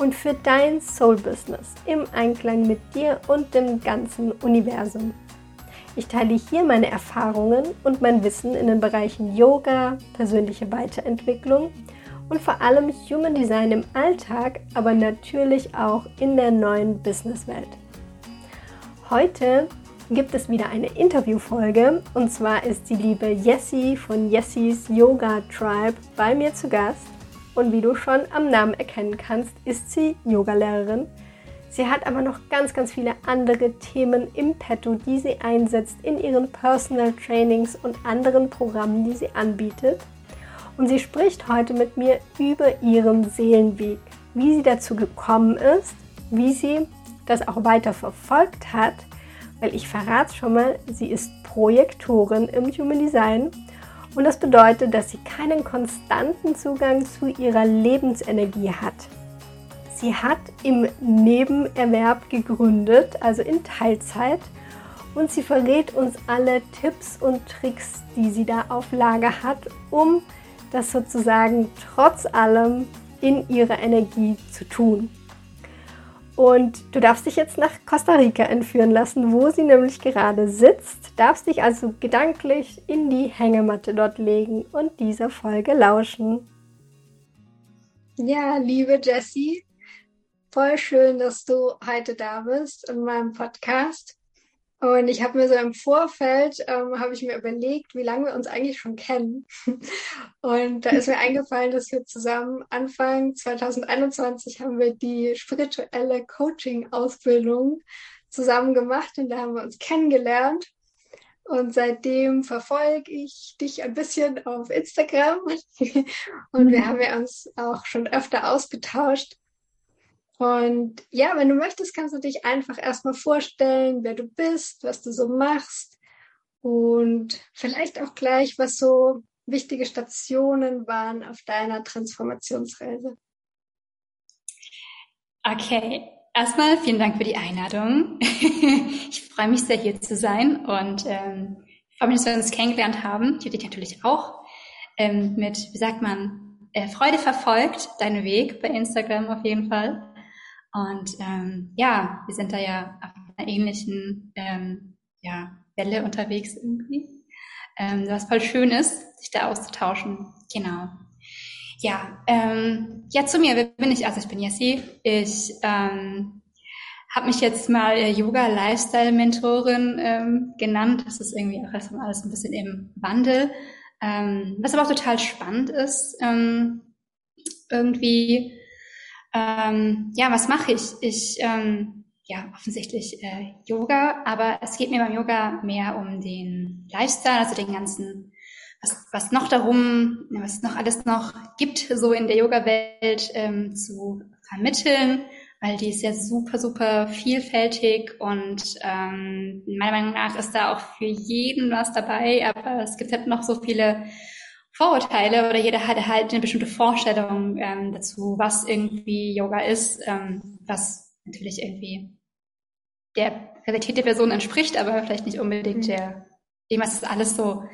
und für dein Soul-Business im Einklang mit dir und dem ganzen Universum. Ich teile hier meine Erfahrungen und mein Wissen in den Bereichen Yoga, persönliche Weiterentwicklung und vor allem Human Design im Alltag, aber natürlich auch in der neuen Businesswelt. Heute gibt es wieder eine Interviewfolge und zwar ist die liebe Jessie von Jessies Yoga Tribe bei mir zu Gast und wie du schon am Namen erkennen kannst, ist sie Yogalehrerin. Sie hat aber noch ganz, ganz viele andere Themen im Petto, die sie einsetzt in ihren Personal Trainings und anderen Programmen, die sie anbietet. Und sie spricht heute mit mir über ihren Seelenweg, wie sie dazu gekommen ist, wie sie das auch weiter verfolgt hat, weil ich verrate schon mal, sie ist Projektorin im Human Design und das bedeutet, dass sie keinen konstanten Zugang zu ihrer Lebensenergie hat. Sie hat im Nebenerwerb gegründet, also in Teilzeit, und sie verrät uns alle Tipps und Tricks, die sie da auf Lager hat, um das sozusagen trotz allem in ihrer Energie zu tun. Und du darfst dich jetzt nach Costa Rica entführen lassen, wo sie nämlich gerade sitzt. Darfst dich also gedanklich in die Hängematte dort legen und dieser Folge lauschen. Ja, liebe Jessie, voll schön, dass du heute da bist in meinem Podcast. Und ich habe mir so im Vorfeld, ähm, habe ich mir überlegt, wie lange wir uns eigentlich schon kennen. Und da ist mir eingefallen, dass wir zusammen Anfang 2021 haben wir die spirituelle Coaching-Ausbildung zusammen gemacht und da haben wir uns kennengelernt. Und seitdem verfolge ich dich ein bisschen auf Instagram. und wir haben ja uns auch schon öfter ausgetauscht. Und ja, wenn du möchtest, kannst du dich einfach erstmal vorstellen, wer du bist, was du so machst und vielleicht auch gleich, was so wichtige Stationen waren auf deiner Transformationsreise. Okay, erstmal vielen Dank für die Einladung. ich freue mich sehr, hier zu sein und ähm, freue mich, dass wir uns kennengelernt haben. Ich habe dich natürlich auch ähm, mit, wie sagt man, äh, Freude verfolgt, deinen Weg bei Instagram auf jeden Fall. Und ähm, ja, wir sind da ja auf einer ähnlichen ähm, ja, Welle unterwegs irgendwie. Ähm, was voll schön ist, sich da auszutauschen. Genau. Ja, ähm, ja, zu mir, wer bin ich? Also ich bin Jessie. Ich ähm, habe mich jetzt mal äh, Yoga-Lifestyle-Mentorin ähm, genannt. Das ist irgendwie auch erstmal alles ein bisschen im Wandel. Ähm, was aber auch total spannend ist, ähm, irgendwie ähm, ja, was mache ich? Ich, ähm, ja, offensichtlich äh, Yoga, aber es geht mir beim Yoga mehr um den Lifestyle, also den ganzen, was, was noch darum, was noch alles noch gibt, so in der Yoga-Welt ähm, zu vermitteln, weil die ist ja super, super vielfältig und ähm, meiner Meinung nach ist da auch für jeden was dabei, aber es gibt halt noch so viele Vorurteile oder jeder hat halt eine bestimmte Vorstellung ähm, dazu, was irgendwie Yoga ist, ähm, was natürlich irgendwie der Realität der Person entspricht, aber vielleicht nicht unbedingt mhm. der, dem, was es alles so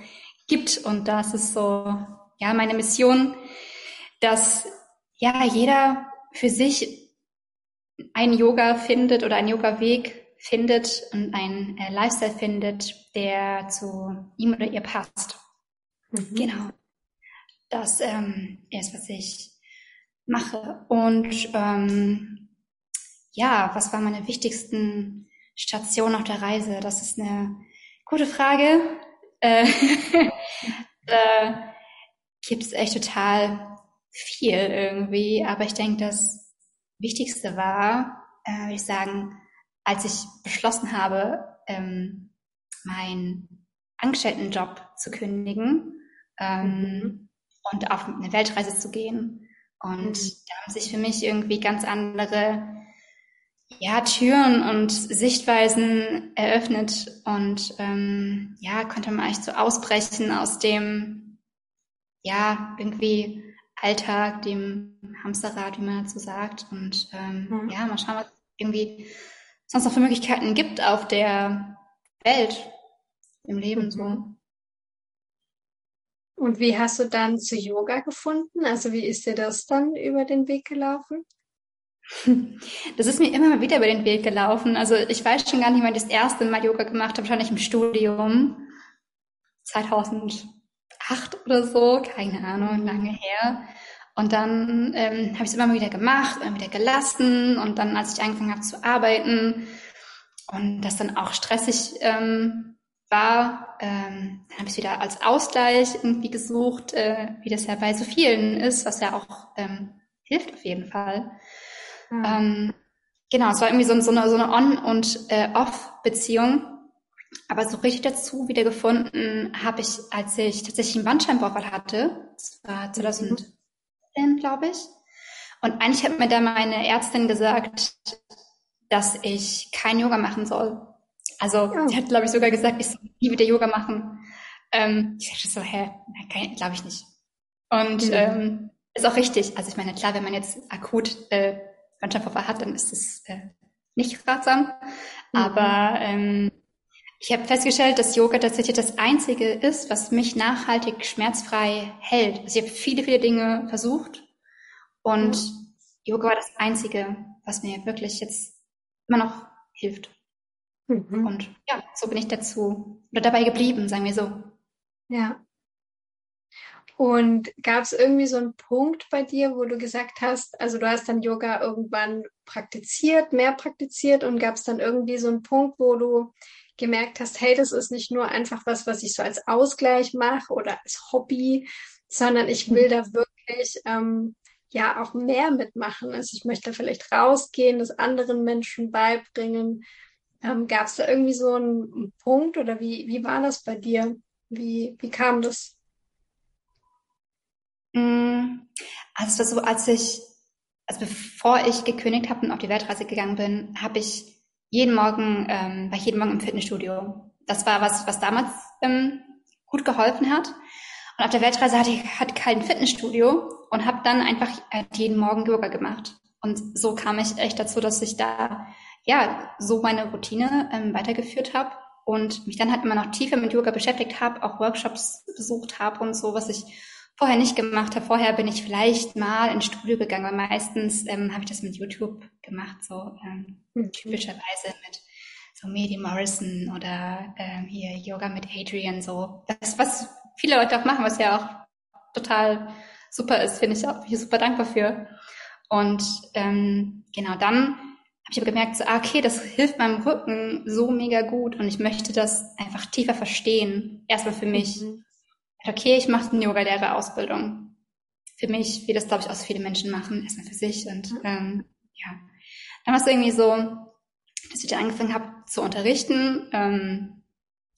gibt. Und das ist so, ja, meine Mission, dass ja jeder für sich ein Yoga findet oder einen Yoga-Weg findet und einen äh, Lifestyle findet, der zu ihm oder ihr passt. Mhm. Genau das ähm, ist, was ich mache. Und ähm, ja, was waren meine wichtigsten Stationen auf der Reise? Das ist eine gute Frage. Äh, da gibt es echt total viel irgendwie, aber ich denke, das Wichtigste war, äh, würde ich sagen, als ich beschlossen habe, ähm, meinen Angestelltenjob zu kündigen, ähm, mhm und auf eine Weltreise zu gehen. Und mhm. da haben sich für mich irgendwie ganz andere ja, Türen und Sichtweisen eröffnet und ähm, ja, konnte man eigentlich so ausbrechen aus dem, ja, irgendwie Alltag, dem Hamsterrad, wie man dazu sagt. Und ähm, mhm. ja, mal schauen, was irgendwie sonst noch für Möglichkeiten gibt auf der Welt, im Leben mhm. so. Und wie hast du dann zu Yoga gefunden? Also wie ist dir das dann über den Weg gelaufen? Das ist mir immer mal wieder über den Weg gelaufen. Also ich weiß schon gar nicht, wann ich das erste Mal Yoga gemacht habe, wahrscheinlich im Studium. 2008 oder so, keine Ahnung, lange her. Und dann ähm, habe ich es immer mal wieder gemacht, immer wieder gelassen. Und dann, als ich angefangen habe zu arbeiten und das dann auch stressig ähm, war, ähm, dann habe ich es wieder als Ausgleich irgendwie gesucht, äh, wie das ja bei so vielen ist, was ja auch ähm, hilft auf jeden Fall. Mhm. Ähm, genau, es war irgendwie so, so eine, so eine On- und äh, Off-Beziehung. Aber so richtig dazu wieder gefunden habe ich, als ich tatsächlich einen Bandscheibenvorfall hatte. Das war 2010, mhm. glaube ich. Und eigentlich hat mir da meine Ärztin gesagt, dass ich kein Yoga machen soll. Also ja. sie hat, glaube ich, sogar gesagt, ich soll nie wieder Yoga machen. Ähm, ich dachte so, hä, glaube ich nicht. Und mhm. ähm, ist auch richtig. Also ich meine, klar, wenn man jetzt akut äh, Bandscheibenvorfall hat, dann ist es äh, nicht ratsam. Mhm. Aber ähm, ich habe festgestellt, dass Yoga tatsächlich das Einzige ist, was mich nachhaltig schmerzfrei hält. Also ich habe viele, viele Dinge versucht und. Yoga war das Einzige, was mir wirklich jetzt immer noch hilft. Mhm. Und ja, so bin ich dazu oder dabei geblieben, sagen wir so. Ja. Und gab es irgendwie so einen Punkt bei dir, wo du gesagt hast, also du hast dann Yoga irgendwann praktiziert, mehr praktiziert und gab es dann irgendwie so einen Punkt, wo du gemerkt hast, hey, das ist nicht nur einfach was, was ich so als Ausgleich mache oder als Hobby, sondern ich will da wirklich ähm, ja auch mehr mitmachen. Also ich möchte vielleicht rausgehen, das anderen Menschen beibringen. Ähm, Gab es da irgendwie so einen Punkt oder wie, wie war das bei dir? Wie, wie kam das? Mm, also so, als ich, also bevor ich gekündigt habe und auf die Weltreise gegangen bin, habe ich jeden Morgen, ähm, war ich jeden Morgen im Fitnessstudio. Das war was, was damals ähm, gut geholfen hat. Und auf der Weltreise hatte ich hatte kein Fitnessstudio und habe dann einfach äh, jeden Morgen Yoga gemacht. Und so kam ich echt dazu, dass ich da ja so meine Routine ähm, weitergeführt habe und mich dann halt immer noch tiefer mit Yoga beschäftigt habe, auch Workshops besucht habe und so, was ich vorher nicht gemacht habe. Vorher bin ich vielleicht mal ins Studio gegangen, weil meistens ähm, habe ich das mit YouTube gemacht, so ähm, mhm. typischerweise mit so Medi Morrison oder ähm, hier Yoga mit Adrian, so. Das, was viele Leute auch machen, was ja auch total super ist, finde ich auch, bin ich super dankbar für. Und ähm, genau dann habe ich aber gemerkt, so, ah, okay, das hilft meinem Rücken so mega gut und ich möchte das einfach tiefer verstehen. Erstmal für mich. Mhm okay, ich mache eine Yoga-Lehrer-Ausbildung. Für mich, wie das, glaube ich, auch so viele Menschen machen, erstmal für sich. Und ähm, ja, dann war es irgendwie so, dass ich dann angefangen habe zu unterrichten, ähm,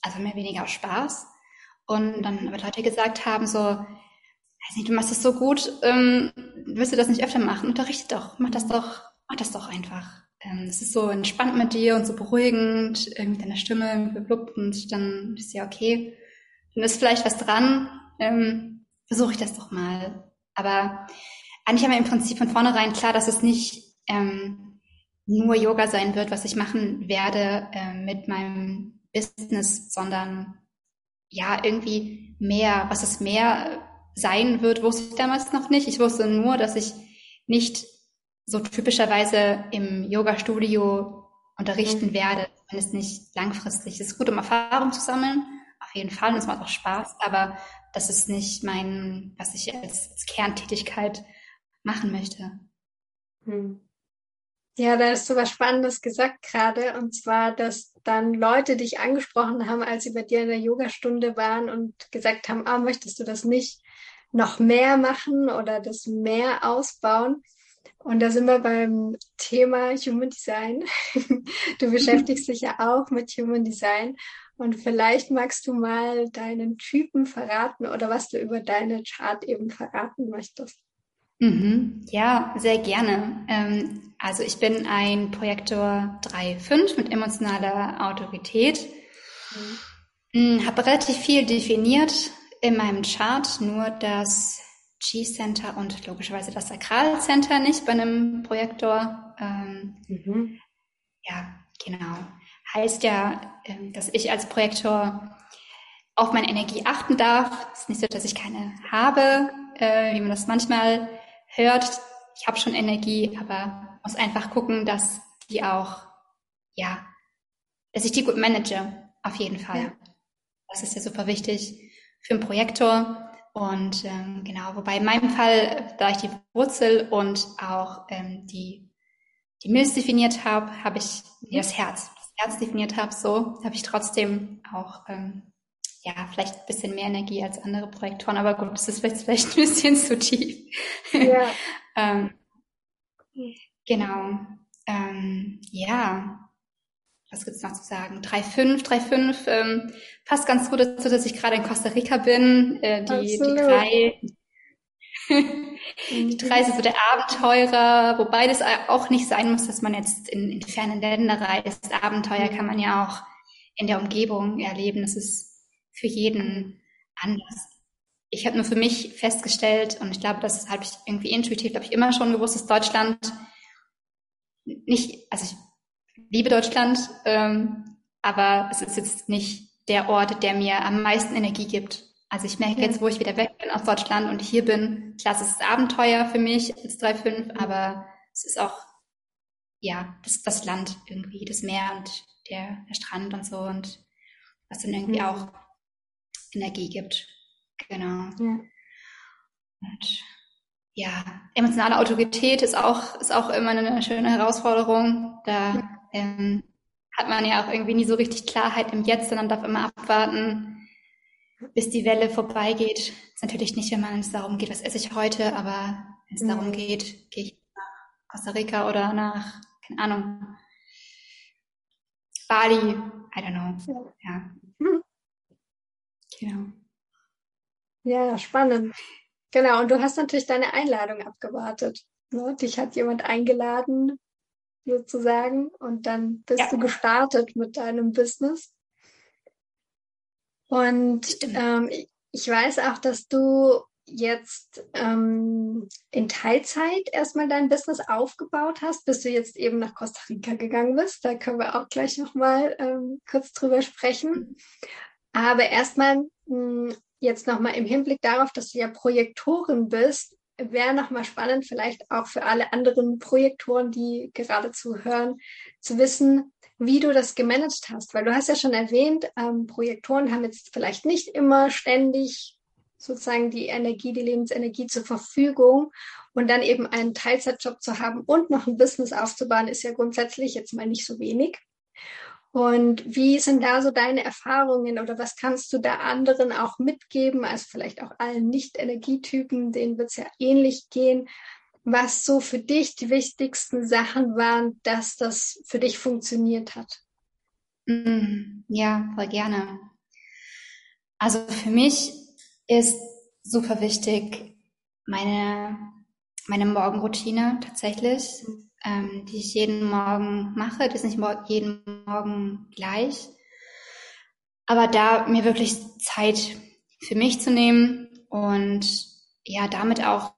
also mehr oder weniger aus Spaß. Und dann aber Leute gesagt haben, so, weiß nicht, du machst das so gut, ähm, willst du das nicht öfter machen? Unterrichte doch, mach das doch, mach das doch einfach. Ähm, es ist so entspannt mit dir und so beruhigend, irgendwie deine Stimme geblubbt und dann ist ja okay dann ist vielleicht was dran, ähm, versuche ich das doch mal. Aber eigentlich haben wir im Prinzip von vornherein klar, dass es nicht ähm, nur Yoga sein wird, was ich machen werde äh, mit meinem Business, sondern ja, irgendwie mehr, was es mehr sein wird, wusste ich damals noch nicht. Ich wusste nur, dass ich nicht so typischerweise im Yoga-Studio unterrichten werde, wenn es nicht langfristig. Es ist gut, um Erfahrung zu sammeln, auf jeden Fall und es macht auch Spaß, aber das ist nicht mein, was ich als, als Kerntätigkeit machen möchte. Hm. Ja, da hast du was Spannendes gesagt gerade, und zwar, dass dann Leute dich angesprochen haben, als sie bei dir in der Yogastunde waren und gesagt haben, ah, möchtest du das nicht noch mehr machen oder das mehr ausbauen? Und da sind wir beim Thema Human Design. Du beschäftigst dich ja auch mit Human Design und vielleicht magst du mal deinen Typen verraten oder was du über deine Chart eben verraten möchtest. Mhm. Ja, sehr gerne. Ähm, also ich bin ein Projektor 3.5 mit emotionaler Autorität. Mhm. Hm, Habe relativ viel definiert in meinem Chart, nur das G-Center und logischerweise das Sakralcenter nicht bei einem Projektor. Ähm, mhm. Ja, genau. Heißt ja, ähm, dass ich als Projektor auf meine Energie achten darf. Es ist nicht so, dass ich keine habe, äh, wie man das manchmal hört. Ich habe schon Energie, aber muss einfach gucken, dass die auch, ja, dass ich die gut manage, auf jeden Fall. Ja. Das ist ja super wichtig für einen Projektor. Und ähm, genau, wobei in meinem Fall, da ich die Wurzel und auch ähm, die, die Milz definiert habe, habe ich ja, das Herz, das Herz definiert habe, so habe ich trotzdem auch ähm, ja vielleicht ein bisschen mehr Energie als andere Projektoren. Aber gut, das ist vielleicht, vielleicht ein bisschen zu tief. Ja. ähm, genau. Ähm, ja, was gibt's noch zu sagen? 3,5, 3,5 ähm, passt ganz gut dazu, dass ich gerade in Costa Rica bin. Äh, die, die drei, die drei sind so der Abenteurer, wobei das auch nicht sein muss, dass man jetzt in, in fernen Länder reist. Abenteuer kann man ja auch in der Umgebung erleben. Das ist für jeden anders. Ich habe nur für mich festgestellt, und ich glaube, das habe ich irgendwie intuitiv, glaube ich, immer schon gewusst, dass Deutschland nicht, also ich liebe Deutschland, ähm, aber es ist jetzt nicht der Ort, der mir am meisten Energie gibt. Also ich merke jetzt, wo ich wieder weg bin aus Deutschland und hier bin, klar, es ist Abenteuer für mich als 3,5, aber es ist auch, ja, das, das Land irgendwie, das Meer und der, der Strand und so und was dann irgendwie ja. auch Energie gibt. Genau. Ja. Und ja, emotionale Autorität ist auch, ist auch immer eine schöne Herausforderung. Da ähm, hat man ja auch irgendwie nie so richtig Klarheit im Jetzt, sondern darf immer abwarten, bis die Welle vorbeigeht. Ist natürlich nicht, wenn man es darum geht, was esse ich heute, aber wenn es mhm. darum geht, gehe ich nach Costa Rica oder nach, keine Ahnung, Bali, I don't know. Ja. Mhm. Genau. Ja, spannend. Genau, und du hast natürlich deine Einladung abgewartet. Ne? Dich hat jemand eingeladen, sozusagen. Und dann bist ja. du gestartet mit deinem Business. Und ähm, ich weiß auch, dass du jetzt ähm, in Teilzeit erstmal dein Business aufgebaut hast, bis du jetzt eben nach Costa Rica gegangen bist. Da können wir auch gleich nochmal ähm, kurz drüber sprechen. Aber erstmal hm, jetzt nochmal im Hinblick darauf, dass du ja Projektorin bist, wäre nochmal spannend, vielleicht auch für alle anderen Projektoren, die gerade zuhören, zu wissen, wie du das gemanagt hast. Weil du hast ja schon erwähnt, ähm, Projektoren haben jetzt vielleicht nicht immer ständig sozusagen die Energie, die Lebensenergie zur Verfügung. Und dann eben einen Teilzeitjob zu haben und noch ein Business aufzubauen, ist ja grundsätzlich jetzt mal nicht so wenig. Und wie sind da so deine Erfahrungen oder was kannst du da anderen auch mitgeben, also vielleicht auch allen Nicht-Energietypen, denen wird es ja ähnlich gehen, was so für dich die wichtigsten Sachen waren, dass das für dich funktioniert hat? Mm, ja, voll gerne. Also für mich ist super wichtig meine, meine Morgenroutine tatsächlich. Mhm ähm, die ich jeden Morgen mache. Das ist nicht jeden Morgen gleich. Aber da mir wirklich Zeit für mich zu nehmen und ja, damit auch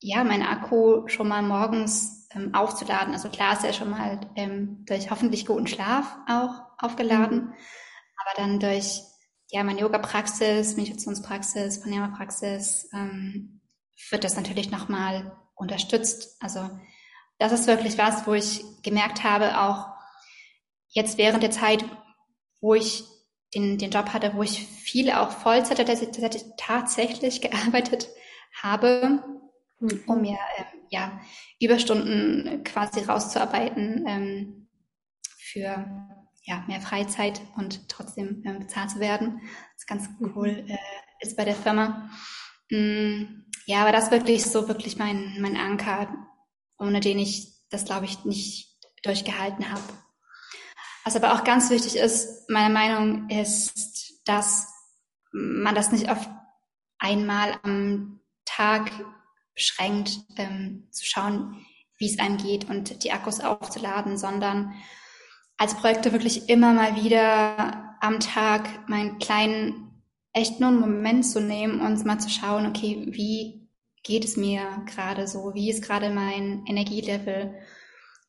ja, mein Akku schon mal morgens ähm, aufzuladen. Also klar ist er schon mal ähm, durch hoffentlich guten Schlaf auch aufgeladen, mhm. aber dann durch ja meine Yoga-Praxis, Meditationspraxis, Pranayama-Praxis ähm, wird das natürlich nochmal unterstützt. Also das ist wirklich was, wo ich gemerkt habe, auch jetzt während der Zeit, wo ich den, den Job hatte, wo ich viel auch Vollzeit tatsächlich gearbeitet habe, mhm. um mir ähm, ja, Überstunden quasi rauszuarbeiten ähm, für ja, mehr Freizeit und trotzdem ähm, bezahlt zu werden. Was ganz mhm. cool äh, ist bei der Firma. Mm, ja, aber das wirklich so wirklich mein, mein Anker, ohne den ich das, glaube ich, nicht durchgehalten habe. Was aber auch ganz wichtig ist, meine Meinung ist, dass man das nicht auf einmal am Tag beschränkt, ähm, zu schauen, wie es einem geht und die Akkus aufzuladen, sondern als Projekte wirklich immer mal wieder am Tag meinen kleinen, echt nur einen Moment zu nehmen und mal zu schauen, okay, wie geht es mir gerade so? Wie ist gerade mein Energielevel?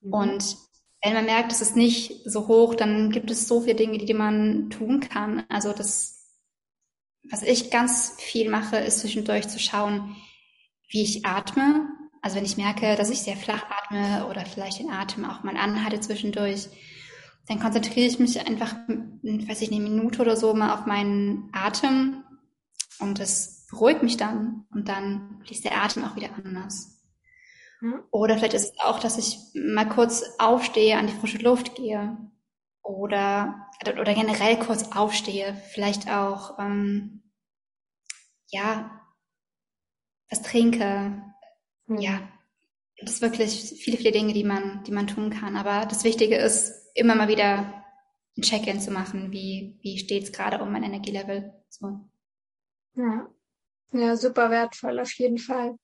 Mhm. Und wenn man merkt, es ist nicht so hoch, dann gibt es so viele Dinge, die man tun kann. Also das, was ich ganz viel mache, ist zwischendurch zu schauen, wie ich atme. Also wenn ich merke, dass ich sehr flach atme oder vielleicht den Atem auch mal anhalte zwischendurch, dann konzentriere ich mich einfach, weiß ich, eine Minute oder so mal auf meinen Atem und das beruhigt mich dann und dann fließt der Atem auch wieder anders. Mhm. Oder vielleicht ist es auch, dass ich mal kurz aufstehe, an die frische Luft gehe oder oder generell kurz aufstehe, vielleicht auch ähm, ja was trinke, mhm. ja das ist wirklich viele viele Dinge, die man die man tun kann. Aber das Wichtige ist immer mal wieder ein Check-in zu machen, wie wie steht's gerade um mein Energielevel. So. Ja. Ja, super wertvoll, auf jeden Fall.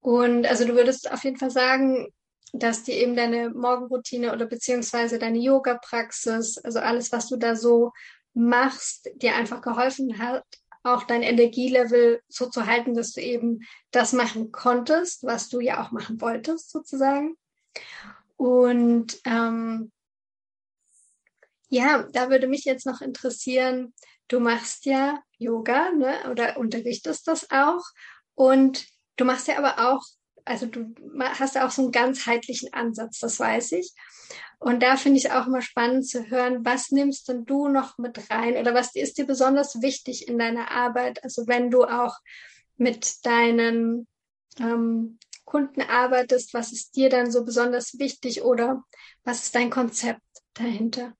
Und also du würdest auf jeden Fall sagen, dass dir eben deine Morgenroutine oder beziehungsweise deine Yoga-Praxis, also alles, was du da so machst, dir einfach geholfen hat, auch dein Energielevel so zu halten, dass du eben das machen konntest, was du ja auch machen wolltest, sozusagen. Und ähm, ja, da würde mich jetzt noch interessieren, du machst ja Yoga ne, oder unterrichtest das auch. Und du machst ja aber auch, also du hast ja auch so einen ganzheitlichen Ansatz, das weiß ich. Und da finde ich auch immer spannend zu hören, was nimmst denn du noch mit rein oder was ist dir besonders wichtig in deiner Arbeit? Also wenn du auch mit deinen ähm, Kunden arbeitest, was ist dir dann so besonders wichtig oder was ist dein Konzept dahinter?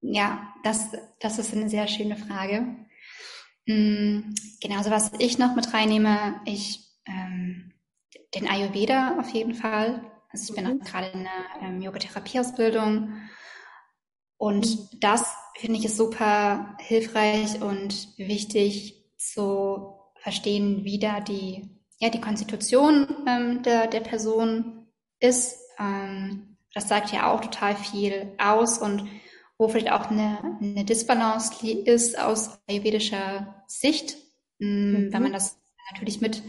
Ja, das, das ist eine sehr schöne Frage. Mhm, genau, also was ich noch mit reinnehme, ich ähm, den Ayurveda auf jeden Fall. Also ich bin mhm. gerade in einer ähm, Yoga-Therapie-Ausbildung und mhm. das finde ich ist super hilfreich und wichtig zu verstehen, wie da die, ja, die Konstitution ähm, der, der Person ist. Ähm, das sagt ja auch total viel aus und wo vielleicht auch eine, eine Disbalance ist aus ayurvedischer Sicht, mhm. wenn man das natürlich mit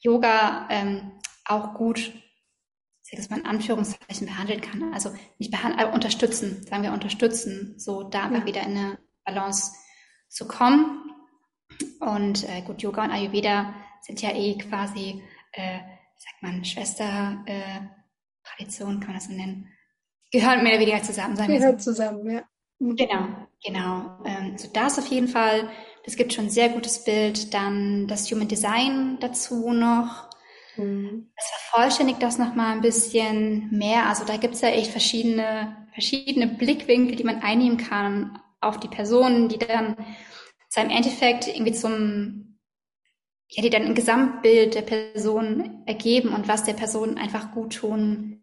Yoga ähm, auch gut, dass man in Anführungszeichen behandeln kann. Also nicht behandeln, äh, unterstützen, sagen wir unterstützen, so da ja. wieder in eine Balance zu kommen. Und äh, gut, Yoga und Ayurveda sind ja eh quasi, äh, sagt man, Schwester, äh, Tradition, kann man das so nennen gehören mehr oder weniger zusammen. Sagen Gehört zusammen, ja. Mhm. Genau, genau. Ähm, so das auf jeden Fall. Das gibt schon ein sehr gutes Bild. Dann das Human Design dazu noch. Mhm. Das vervollständigt das nochmal ein bisschen mehr. Also da gibt's ja echt verschiedene, verschiedene Blickwinkel, die man einnehmen kann auf die Personen, die dann seinem Endeffekt irgendwie zum, ja, die dann ein Gesamtbild der Person ergeben und was der Person einfach gut tun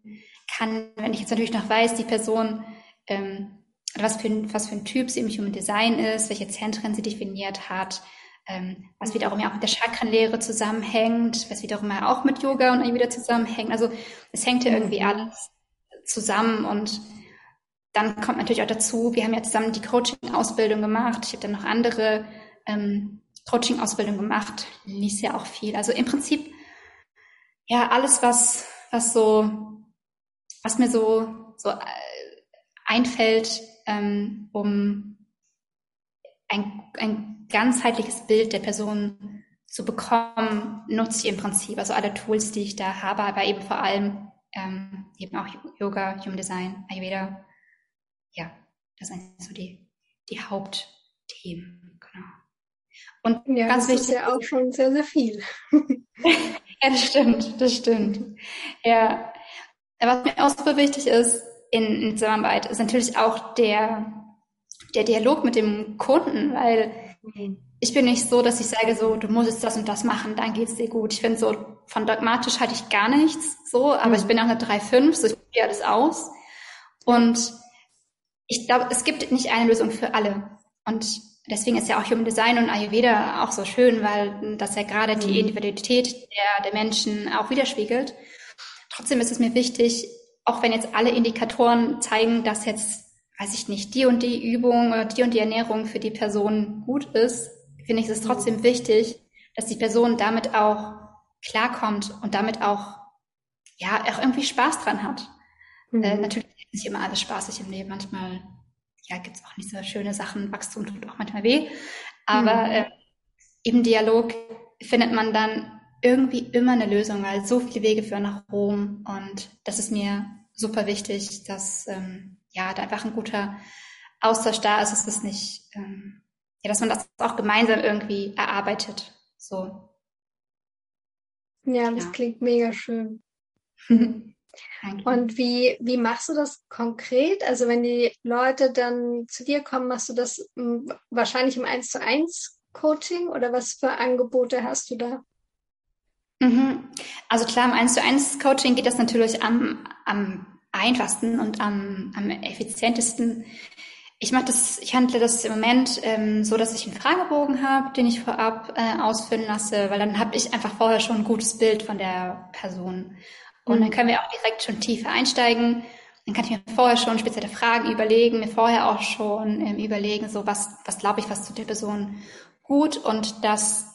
kann. Wenn ich jetzt natürlich noch weiß, die Person ähm, was für, ein, was für ein Typ sie im Human Design ist, welche Zentren sie definiert hat, ähm, was wiederum ja auch mit der Chakrenlehre zusammenhängt, was wiederum ja auch mit Yoga und wieder zusammenhängt. Also es hängt ja irgendwie mhm. alles zusammen und dann kommt natürlich auch dazu, wir haben ja zusammen die Coaching-Ausbildung gemacht. Ich habe dann noch andere ähm, Coaching-Ausbildung gemacht, liest ja auch viel. Also im Prinzip ja alles, was was so was mir so so äh, einfällt, ähm, um ein, ein ganzheitliches Bild der Person zu bekommen, nutze ich im Prinzip also alle Tools, die ich da habe, aber eben vor allem ähm, eben auch Yoga, Human Design, Ayurveda. Ja, das sind so die, die Hauptthemen. Und ja, ganz das wichtig. ist ja auch schon sehr, sehr viel. ja, das stimmt, das stimmt. Ja, was mir auch super wichtig ist, in, in Zusammenarbeit ist natürlich auch der, der Dialog mit dem Kunden, weil ich bin nicht so, dass ich sage so, du musst jetzt das und das machen, dann geht's dir gut. Ich finde so, von dogmatisch halte ich gar nichts so, aber mhm. ich bin auch eine 3,5, so ich probiere alles aus. Und ich glaube, es gibt nicht eine Lösung für alle. Und deswegen ist ja auch Human Design und Ayurveda auch so schön, weil das ja gerade die mhm. Individualität der, der Menschen auch widerspiegelt. Trotzdem ist es mir wichtig, auch wenn jetzt alle Indikatoren zeigen, dass jetzt, weiß ich nicht, die und die Übung oder die und die Ernährung für die Person gut ist, finde ich es trotzdem mhm. wichtig, dass die Person damit auch klarkommt und damit auch, ja, auch irgendwie Spaß dran hat. Mhm. Äh, natürlich ist nicht immer alles spaßig im Leben. Manchmal, ja, gibt es auch nicht so schöne Sachen. Wachstum tut auch manchmal weh. Aber mhm. äh, im Dialog findet man dann irgendwie immer eine Lösung, weil so viele Wege führen nach Rom. Und das ist mir super wichtig, dass ähm, ja da einfach ein guter Austausch da ist. Es ist nicht, ähm, ja, dass man das auch gemeinsam irgendwie erarbeitet. So. Ja, das ja. klingt mega schön. Und wie, wie machst du das konkret? Also wenn die Leute dann zu dir kommen, machst du das hm, wahrscheinlich im 1 zu 1 Coaching oder was für Angebote hast du da? Mhm. Also klar, im 1 zu 1 Coaching geht das natürlich am, am einfachsten und am, am effizientesten. Ich mache das, ich handle das im Moment ähm, so, dass ich einen Fragebogen habe, den ich vorab äh, ausfüllen lasse, weil dann habe ich einfach vorher schon ein gutes Bild von der Person. Und dann können wir auch direkt schon tiefer einsteigen. Dann kann ich mir vorher schon spezielle Fragen überlegen, mir vorher auch schon ähm, überlegen, so was, was glaube ich, was zu der Person gut. Und das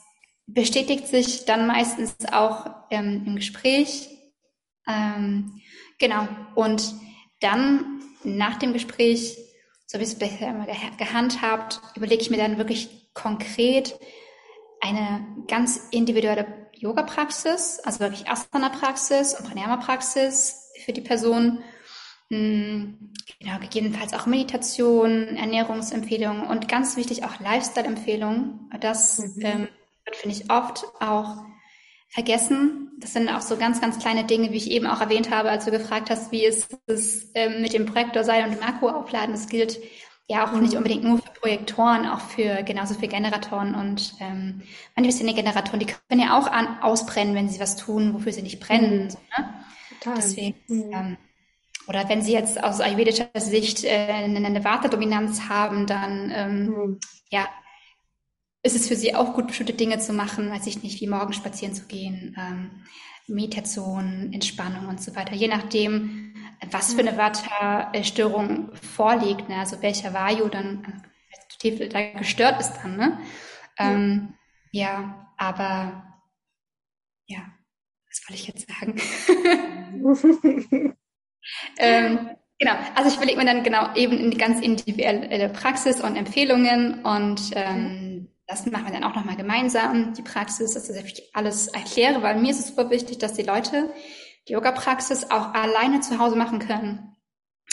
bestätigt sich dann meistens auch ähm, im Gespräch. Ähm, genau. Und dann nach dem Gespräch, so wie es bisher immer gehandhabt, überlege ich mir dann wirklich konkret eine ganz individuelle Yoga-Praxis, also wirklich Asana-Praxis und Pranayama-Praxis für die Person. Hm, genau, gegebenenfalls auch Meditation, Ernährungsempfehlungen und ganz wichtig auch Lifestyle-Empfehlungen. Das mhm. ähm, wird, finde ich, oft auch vergessen. Das sind auch so ganz, ganz kleine Dinge, wie ich eben auch erwähnt habe, als du gefragt hast, wie ist es ähm, mit dem Projektor sein und dem Akku aufladen. Das gilt ja auch nicht unbedingt nur für Projektoren, auch für genauso für Generatoren und ähm, manche Generatoren, die können ja auch an, ausbrennen, wenn sie was tun, wofür sie nicht brennen. Mhm. So, ne? Total. Deswegen, mhm. ähm, oder wenn sie jetzt aus ayurvedischer Sicht äh, eine, eine Vata-Dominanz haben, dann ähm, mhm. ja, ist es für sie auch gut, bestimmte Dinge zu machen, weiß ich nicht, wie morgen spazieren zu gehen, ähm, Meditation, Entspannung und so weiter. Je nachdem, was für eine Vata-Störung vorliegt, ne? also welcher Vayu dann tief da gestört ist dann. Ne? Ähm, ja, aber ja, was wollte ich jetzt sagen? ähm, genau, also ich überlege mir dann genau eben in die ganz individuelle Praxis und Empfehlungen und ähm, das machen wir dann auch nochmal gemeinsam, die Praxis, dass ich alles erkläre, weil mir ist es super wichtig, dass die Leute die Yoga-Praxis auch alleine zu Hause machen können.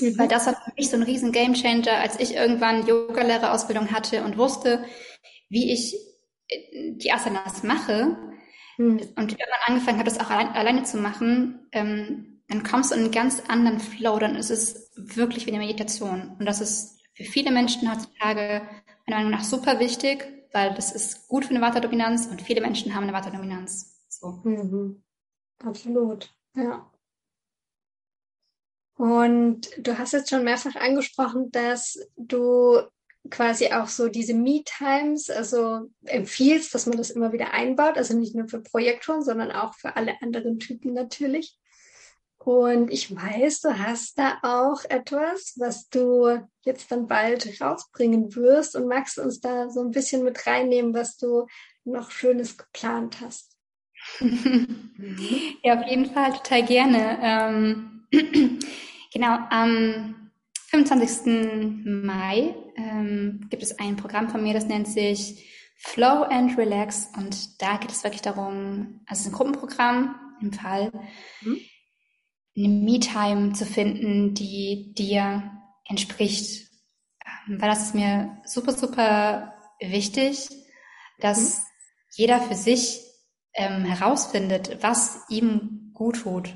Mhm. Weil das war für mich so ein riesen Gamechanger, als ich irgendwann Yoga-Lehrerausbildung hatte und wusste, wie ich äh, die Asanas mache mhm. und irgendwann angefangen habe, das auch allein, alleine zu machen, ähm, dann kommst du in einen ganz anderen Flow, dann ist es wirklich wie eine Meditation. Und das ist für viele Menschen heutzutage meiner Meinung nach super wichtig, weil das ist gut für eine Vata-Dominanz und viele Menschen haben eine Vata-Dominanz. So. Mhm. Absolut. Ja. Und du hast jetzt schon mehrfach angesprochen, dass du quasi auch so diese Me-Times, also empfiehlst, dass man das immer wieder einbaut, also nicht nur für Projektoren, sondern auch für alle anderen Typen natürlich. Und ich weiß, du hast da auch etwas, was du jetzt dann bald rausbringen wirst und magst uns da so ein bisschen mit reinnehmen, was du noch Schönes geplant hast ja, auf jeden Fall total gerne. Ähm, genau, am 25. Mai ähm, gibt es ein Programm von mir, das nennt sich Flow and Relax und da geht es wirklich darum, also es ist ein Gruppenprogramm im Fall, mhm. Eine Me-Time zu finden, die dir entspricht. Ähm, weil das ist mir super, super wichtig, dass mhm. jeder für sich ähm, herausfindet, was ihm gut tut.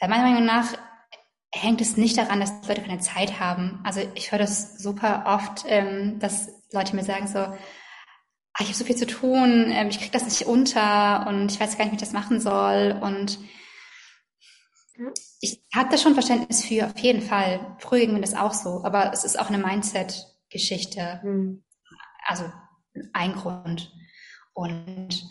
Weil meiner Meinung nach hängt es nicht daran, dass Leute keine Zeit haben. Also ich höre das super oft, ähm, dass Leute mir sagen so, ah, ich habe so viel zu tun, ähm, ich kriege das nicht unter und ich weiß gar nicht, wie ich das machen soll. Und ich habe da schon Verständnis für, auf jeden Fall. Früher ging mir das auch so, aber es ist auch eine Mindset-Geschichte. Mhm. also ein Grund. Und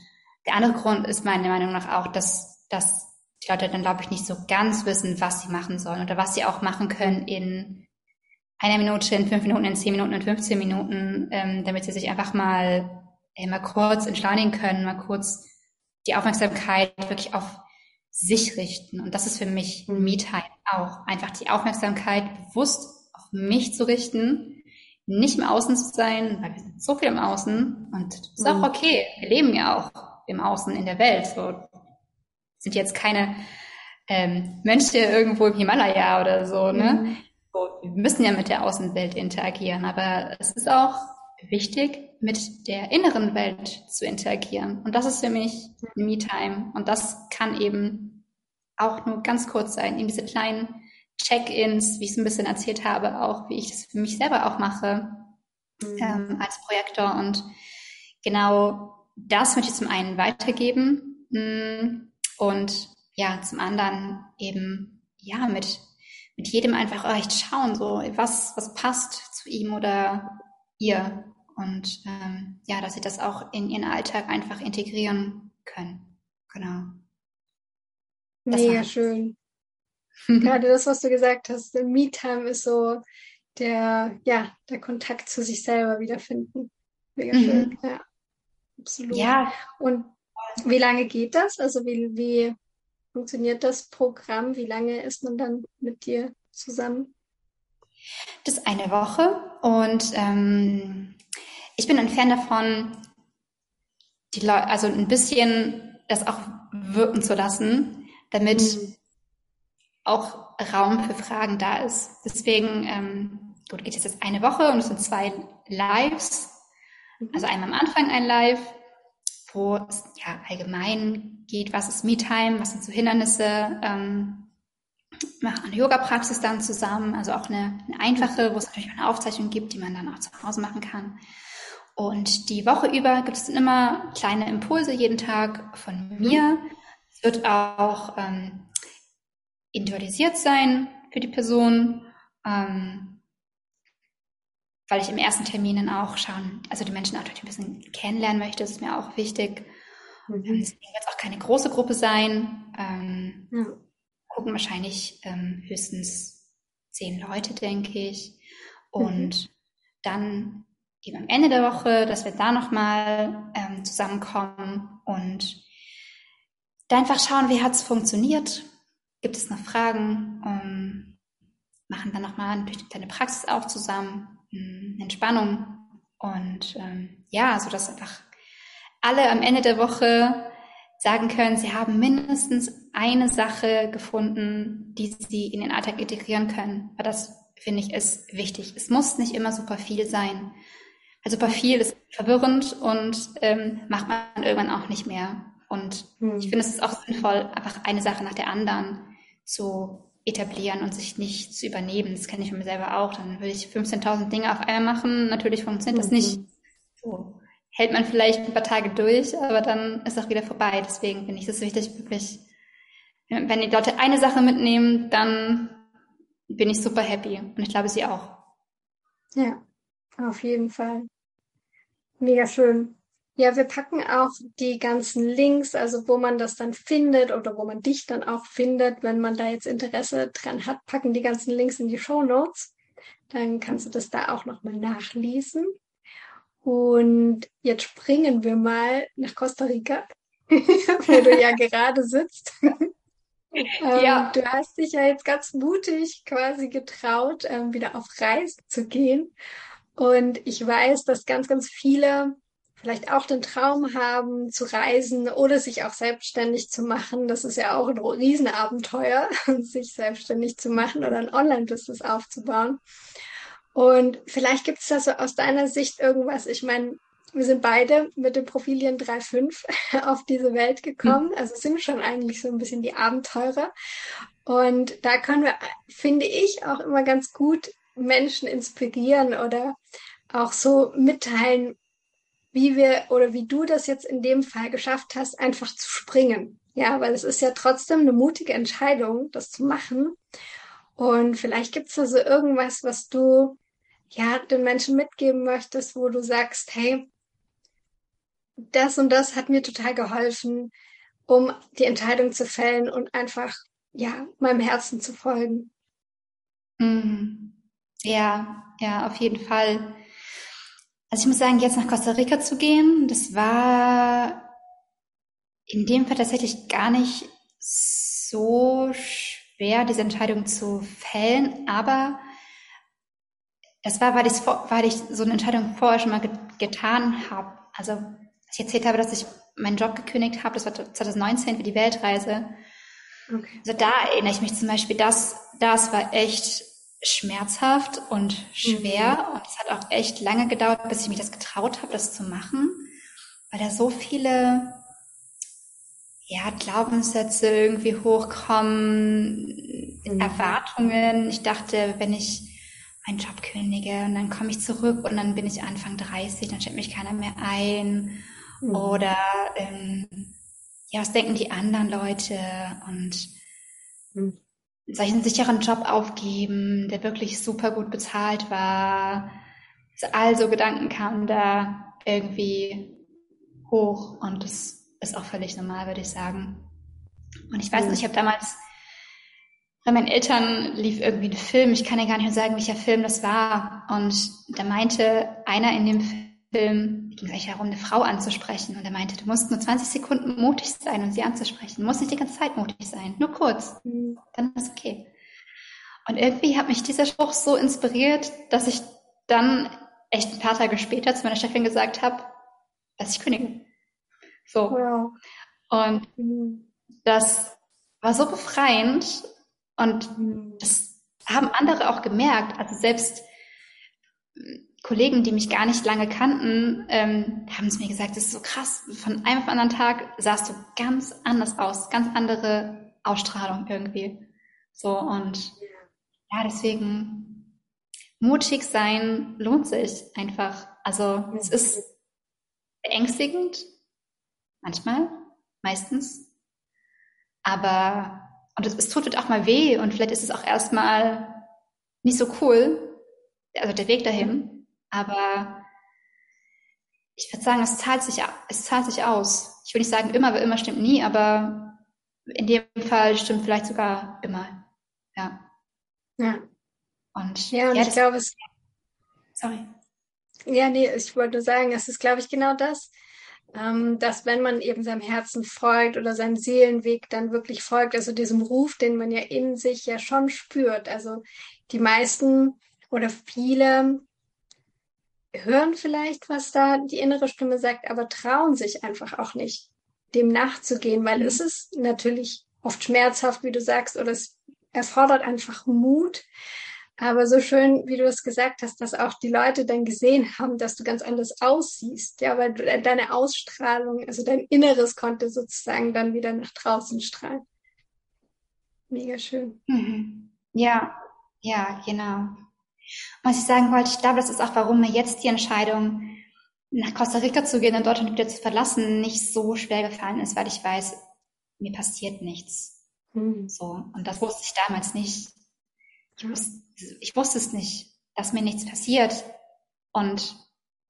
der andere Grund ist meiner Meinung nach auch, dass, dass die Leute dann, glaube ich, nicht so ganz wissen, was sie machen sollen oder was sie auch machen können in einer Minute, in fünf Minuten, in zehn Minuten, in 15 Minuten, ähm, damit sie sich einfach mal, äh, mal kurz entschleunigen können, mal kurz die Aufmerksamkeit wirklich auf sich richten. Und das ist für mich mhm. Me-Time auch. Einfach die Aufmerksamkeit bewusst auf mich zu richten, nicht im Außen zu sein, weil wir sind so viel im Außen und das ist auch mhm. okay. Wir leben ja auch im Außen in der Welt. So sind jetzt keine ähm, Mönche irgendwo im Himalaya oder so, ne? Mhm. So, wir müssen ja mit der Außenwelt interagieren, aber es ist auch wichtig, mit der inneren Welt zu interagieren. Und das ist für mich Me-Time. Und das kann eben auch nur ganz kurz sein, eben diese kleinen Check-ins, wie ich es ein bisschen erzählt habe, auch wie ich das für mich selber auch mache mhm. ähm, als Projektor. Und genau das möchte ich zum einen weitergeben mm, und ja, zum anderen eben ja mit mit jedem einfach echt schauen, so was was passt zu ihm oder ihr und ähm, ja, dass sie das auch in ihren Alltag einfach integrieren können. Genau. Das Mega schön. Gerade das, was du gesagt hast, Me-Time ist so der, ja, der Kontakt zu sich selber wiederfinden. Mega mhm. schön, ja. Absolut. Ja. Und wie lange geht das? Also wie, wie funktioniert das Programm? Wie lange ist man dann mit dir zusammen? Das ist eine Woche und ähm, ich bin ein Fan davon, die Leute, also ein bisschen das auch wirken zu lassen, damit mhm. auch Raum für Fragen da ist. Deswegen, ähm, gut, geht es jetzt eine Woche und es sind zwei Lives. Mhm. Also einmal am Anfang ein Live, wo es ja allgemein geht, was ist Me-Time, was sind so Hindernisse, ähm, mache eine Yoga-Praxis dann zusammen, also auch eine, eine einfache, wo es natürlich eine Aufzeichnung gibt, die man dann auch zu Hause machen kann. Und die Woche über gibt es immer kleine Impulse jeden Tag von mir. Es wird auch ähm, individualisiert sein für die Person, ähm, weil ich im ersten Termin dann auch schauen, also die Menschen auch ein bisschen kennenlernen möchte, das ist mir auch wichtig. Mhm. Deswegen wird es auch keine große Gruppe sein. Ähm, ja. Gucken wahrscheinlich ähm, höchstens zehn Leute, denke ich. Und mhm. dann eben am Ende der Woche, dass wir da nochmal ähm, zusammenkommen und da einfach schauen, wie hat es funktioniert. Gibt es noch Fragen? Um, machen dann nochmal natürlich deine Praxis auch zusammen, hm, Entspannung und ähm, ja, so dass einfach alle am Ende der Woche sagen können, sie haben mindestens eine Sache gefunden, die sie in den Alltag integrieren können. Weil das finde ich ist wichtig. Es muss nicht immer super viel sein. Also bei viel ist verwirrend und ähm, macht man irgendwann auch nicht mehr. Und hm. ich finde, es ist auch sinnvoll, einfach eine Sache nach der anderen zu etablieren und sich nicht zu übernehmen. Das kenne ich von mir selber auch. Dann würde ich 15.000 Dinge auf einmal machen. Natürlich funktioniert mhm. das nicht. So hält man vielleicht ein paar Tage durch, aber dann ist auch wieder vorbei. Deswegen finde ich es wichtig, wirklich, wenn die Leute eine Sache mitnehmen, dann bin ich super happy. Und ich glaube, sie auch. Ja, auf jeden Fall. Mega schön. Ja, wir packen auch die ganzen Links, also wo man das dann findet oder wo man dich dann auch findet, wenn man da jetzt Interesse dran hat, packen die ganzen Links in die Show Notes. Dann kannst du das da auch nochmal nachlesen. Und jetzt springen wir mal nach Costa Rica, wo du ja gerade sitzt. ja. Ähm, du hast dich ja jetzt ganz mutig quasi getraut, ähm, wieder auf Reise zu gehen. Und ich weiß, dass ganz, ganz viele vielleicht auch den Traum haben, zu reisen oder sich auch selbstständig zu machen. Das ist ja auch ein Riesenabenteuer, sich selbstständig zu machen oder ein Online-Business aufzubauen. Und vielleicht gibt es da so aus deiner Sicht irgendwas. Ich meine, wir sind beide mit dem Profilien 3.5 auf diese Welt gekommen. Mhm. Also sind schon eigentlich so ein bisschen die Abenteurer. Und da können wir, finde ich, auch immer ganz gut Menschen inspirieren oder auch so mitteilen, wie wir oder wie du das jetzt in dem Fall geschafft hast, einfach zu springen. Ja, weil es ist ja trotzdem eine mutige Entscheidung, das zu machen. Und vielleicht gibt es da so irgendwas, was du ja, den Menschen mitgeben möchtest, wo du sagst, hey, das und das hat mir total geholfen, um die Entscheidung zu fällen und einfach, ja, meinem Herzen zu folgen. Mhm. Ja, ja, auf jeden Fall. Also ich muss sagen, jetzt nach Costa Rica zu gehen, das war in dem Fall tatsächlich gar nicht so schwer, diese Entscheidung zu fällen, aber das war, weil, weil ich so eine Entscheidung vorher schon mal get getan habe. Also ich erzählt habe, dass ich meinen Job gekündigt habe, das war 2019 für die Weltreise. Okay. Also da erinnere ich mich zum Beispiel, das, das war echt schmerzhaft und schwer mhm. und es hat auch echt lange gedauert, bis ich mich das getraut habe, das zu machen, weil da so viele ja, Glaubenssätze irgendwie hochkommen, mhm. Erwartungen. Ich dachte, wenn ich meinen Job kündige und dann komme ich zurück und dann bin ich Anfang 30, dann stellt mich keiner mehr ein. Mhm. Oder ähm, ja, was denken die anderen Leute? Und soll ich einen sicheren Job aufgeben, der wirklich super gut bezahlt war? Also Gedanken kamen da irgendwie hoch und das ist auch völlig normal, würde ich sagen. Und ich weiß mhm. nicht, ich habe damals bei meinen Eltern lief irgendwie ein Film, ich kann ja gar nicht mehr sagen, welcher Film das war. Und da meinte einer in dem Film, ging es eigentlich darum, eine Frau anzusprechen. Und er meinte, du musst nur 20 Sekunden mutig sein, um sie anzusprechen. Du musst nicht die ganze Zeit mutig sein, nur kurz. Mhm. Dann ist okay. Und irgendwie hat mich dieser Spruch so inspiriert, dass ich dann echt ein paar Tage später zu meiner Chefin gesagt habe, dass ich kündige. So. Wow. Und mhm. das war so befreiend und mhm. das haben andere auch gemerkt. Also selbst Kollegen, die mich gar nicht lange kannten, ähm, haben es mir gesagt, das ist so krass. Von einem auf den anderen Tag sahst du ganz anders aus, ganz andere Ausstrahlung irgendwie. So und ja, deswegen mutig sein lohnt sich einfach. Also es ist beängstigend, manchmal, meistens, aber und es, es tut auch mal weh und vielleicht ist es auch erstmal nicht so cool, also der Weg dahin, aber ich würde sagen, es zahlt sich, es zahlt sich aus. Ich will nicht sagen immer, weil immer stimmt nie, aber in dem Fall stimmt vielleicht sogar immer. Ja. Ja. Und ja, und ja, ich glaube, es. Sorry. Ja, nee, ich wollte nur sagen, es ist, glaube ich, genau das ähm, dass wenn man eben seinem Herzen folgt oder seinem Seelenweg dann wirklich folgt, also diesem Ruf, den man ja in sich ja schon spürt. Also die meisten oder viele hören vielleicht, was da die innere Stimme sagt, aber trauen sich einfach auch nicht, dem nachzugehen, weil mhm. es ist natürlich oft schmerzhaft, wie du sagst, oder es erfordert einfach Mut. Aber so schön, wie du es gesagt hast, dass auch die Leute dann gesehen haben, dass du ganz anders aussiehst. Ja, weil deine Ausstrahlung, also dein Inneres konnte sozusagen dann wieder nach draußen strahlen. Mega schön. Mhm. Ja, ja, genau. Was ich sagen wollte, ich glaube, das ist auch, warum mir jetzt die Entscheidung, nach Costa Rica zu gehen und Deutschland wieder zu verlassen, nicht so schwer gefallen ist, weil ich weiß, mir passiert nichts. Mhm. So. Und das wusste ich damals nicht. Ich wusste, ich wusste es nicht, dass mir nichts passiert. Und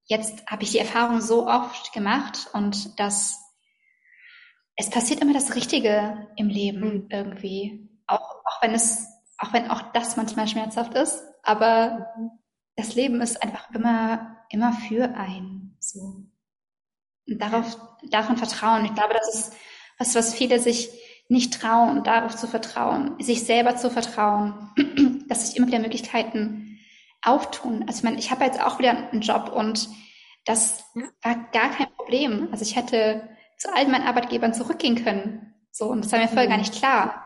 jetzt habe ich die Erfahrung so oft gemacht und dass es passiert immer das Richtige im Leben mhm. irgendwie. Auch, auch wenn es, auch wenn auch das manchmal schmerzhaft ist, aber das Leben ist einfach immer, immer für einen, so. Und darauf, davon vertrauen. Ich glaube, das ist was, was viele sich nicht trauen, darauf zu vertrauen, sich selber zu vertrauen, dass sich immer wieder Möglichkeiten auftun. Also ich meine, ich habe jetzt auch wieder einen Job und das war gar kein Problem. Also ich hätte zu all meinen Arbeitgebern zurückgehen können. So, und das war mir voll mhm. gar nicht klar.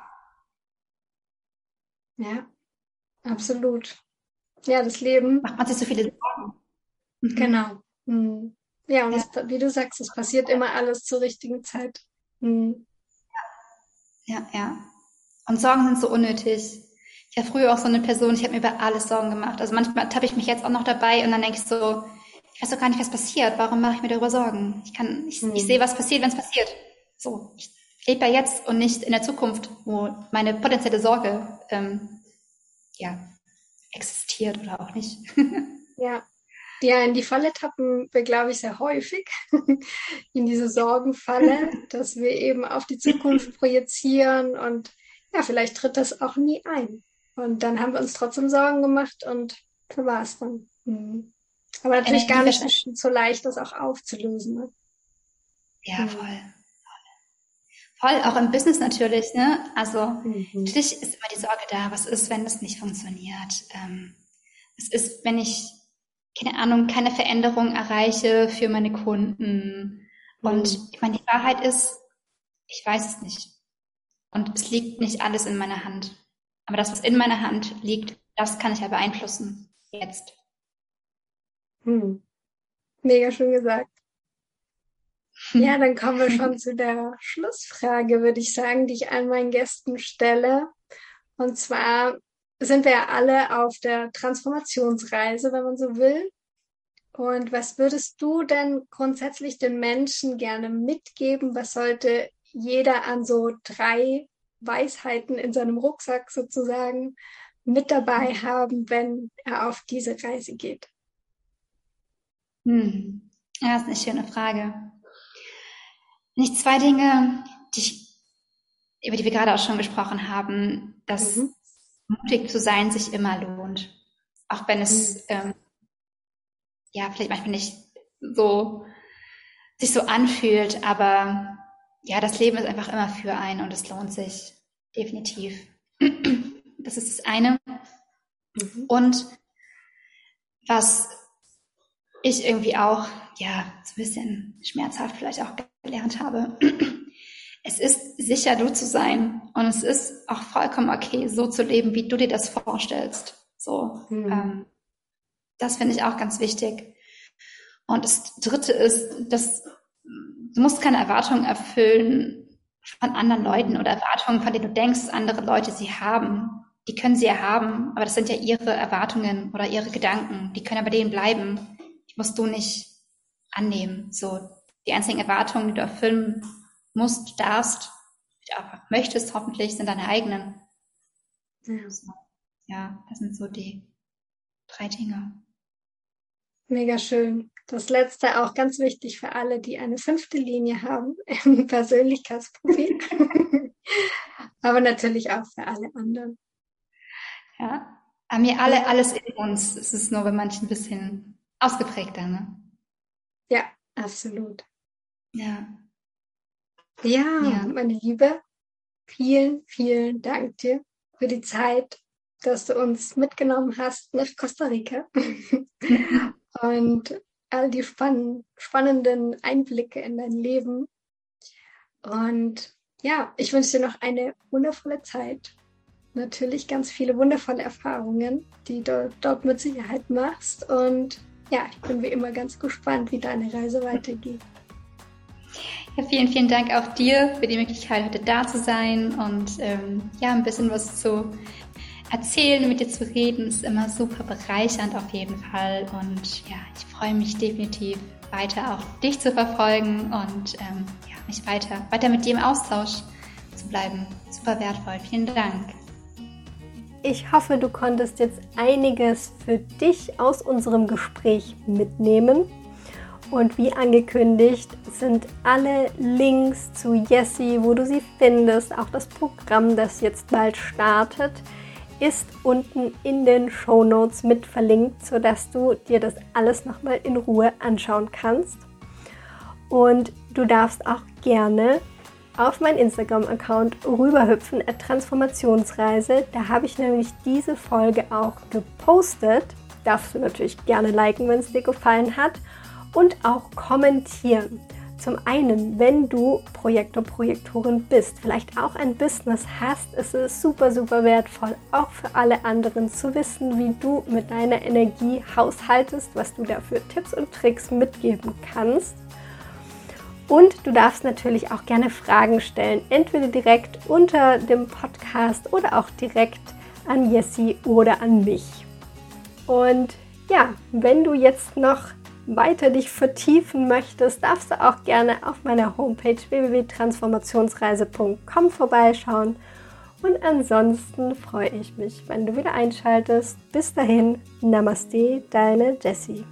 Ja, absolut. Ja, das Leben. Macht man sich so viele Sorgen. Mhm. Genau. Mhm. Ja, und ja. Es, wie du sagst, es passiert immer alles zur richtigen Zeit. Mhm. Ja, ja. Und Sorgen sind so unnötig. Ich war früher auch so eine Person, ich habe mir über alles Sorgen gemacht. Also manchmal tappe ich mich jetzt auch noch dabei und dann denke ich so, ich weiß doch gar nicht, was passiert. Warum mache ich mir darüber Sorgen? Ich kann, ich, mhm. ich sehe, was passiert, wenn es passiert. So, ich lebe ja jetzt und nicht in der Zukunft, wo meine potenzielle Sorge ähm, ja existiert oder auch nicht. Ja. Ja, in die Falle tappen wir, glaube ich, sehr häufig. in diese Sorgenfalle, dass wir eben auf die Zukunft projizieren und ja, vielleicht tritt das auch nie ein. Und dann haben wir uns trotzdem Sorgen gemacht und so war es dann. Mhm. Aber natürlich gar nicht so leicht, das auch aufzulösen. Ne? Ja, mhm. voll. Voll, auch im Business natürlich, ne? Also mhm. natürlich ist immer die Sorge da, was ist, wenn das nicht funktioniert? Ähm, was ist, wenn ich, keine Ahnung, keine Veränderung erreiche für meine Kunden? Und mhm. ich meine, die Wahrheit ist, ich weiß es nicht. Und es liegt nicht alles in meiner Hand. Aber das, was in meiner Hand liegt, das kann ich ja beeinflussen. Jetzt. Hm. Mega schön gesagt. Ja, dann kommen wir schon zu der Schlussfrage, würde ich sagen, die ich allen meinen Gästen stelle. Und zwar sind wir ja alle auf der Transformationsreise, wenn man so will. Und was würdest du denn grundsätzlich den Menschen gerne mitgeben? Was sollte jeder an so drei Weisheiten in seinem Rucksack sozusagen mit dabei haben, wenn er auf diese Reise geht? Hm. Ja, das ist eine schöne Frage. Nicht zwei Dinge, die ich, über die wir gerade auch schon gesprochen haben, dass mhm. mutig zu sein sich immer lohnt. Auch wenn es mhm. ähm, ja vielleicht manchmal nicht so sich so anfühlt, aber ja, das Leben ist einfach immer für einen und es lohnt sich definitiv. Das ist das eine. Mhm. Und was ich irgendwie auch, ja, so ein bisschen schmerzhaft vielleicht auch gelernt habe. Es ist sicher, du zu sein. Und es ist auch vollkommen okay, so zu leben, wie du dir das vorstellst. So, mhm. ähm, das finde ich auch ganz wichtig. Und das dritte ist, dass du musst keine Erwartungen erfüllen von anderen Leuten oder Erwartungen, von denen du denkst, dass andere Leute sie haben. Die können sie ja haben, aber das sind ja ihre Erwartungen oder ihre Gedanken. Die können ja bei denen bleiben musst du nicht annehmen. So, die einzigen Erwartungen, die du erfüllen musst, darfst, auch möchtest, hoffentlich, sind deine eigenen. Ja. So, ja, das sind so die drei Dinge. Mega schön. Das letzte auch ganz wichtig für alle, die eine fünfte Linie haben im Persönlichkeitsprofil. Aber natürlich auch für alle anderen. Ja, haben wir alle alles in uns. Es ist nur bei manchen ein bisschen ausgeprägter, ne? Ja, absolut. Ja. Ja, ja. meine Liebe, vielen, vielen Dank dir für die Zeit, dass du uns mitgenommen hast nach Costa Rica und all die spann spannenden Einblicke in dein Leben. Und ja, ich wünsche dir noch eine wundervolle Zeit. Natürlich ganz viele wundervolle Erfahrungen, die du dort mit Sicherheit machst. Und ja, ich bin wie immer ganz gespannt, wie deine Reise weitergeht. Ja, vielen, vielen Dank auch dir für die Möglichkeit, heute da zu sein und ähm, ja, ein bisschen was zu erzählen, mit dir zu reden. Ist immer super bereichernd auf jeden Fall. Und ja, ich freue mich definitiv weiter auch dich zu verfolgen und ähm, ja, mich weiter, weiter mit dir im Austausch zu bleiben. Super wertvoll. Vielen Dank. Ich hoffe, du konntest jetzt einiges für dich aus unserem Gespräch mitnehmen. Und wie angekündigt sind alle Links zu Jessie, wo du sie findest, auch das Programm, das jetzt bald startet, ist unten in den Show Notes mit verlinkt, sodass du dir das alles nochmal in Ruhe anschauen kannst. Und du darfst auch gerne auf meinen Instagram-Account rüberhüpfen, Transformationsreise. Da habe ich nämlich diese Folge auch gepostet. Darfst du natürlich gerne liken, wenn es dir gefallen hat. Und auch kommentieren. Zum einen, wenn du Projektor, Projektorin bist, vielleicht auch ein Business hast, ist es super, super wertvoll, auch für alle anderen zu wissen, wie du mit deiner Energie haushaltest, was du dafür Tipps und Tricks mitgeben kannst. Und du darfst natürlich auch gerne Fragen stellen, entweder direkt unter dem Podcast oder auch direkt an Jessie oder an mich. Und ja, wenn du jetzt noch weiter dich vertiefen möchtest, darfst du auch gerne auf meiner Homepage www.transformationsreise.com vorbeischauen Und ansonsten freue ich mich, wenn du wieder einschaltest. Bis dahin, Namaste, deine Jessie.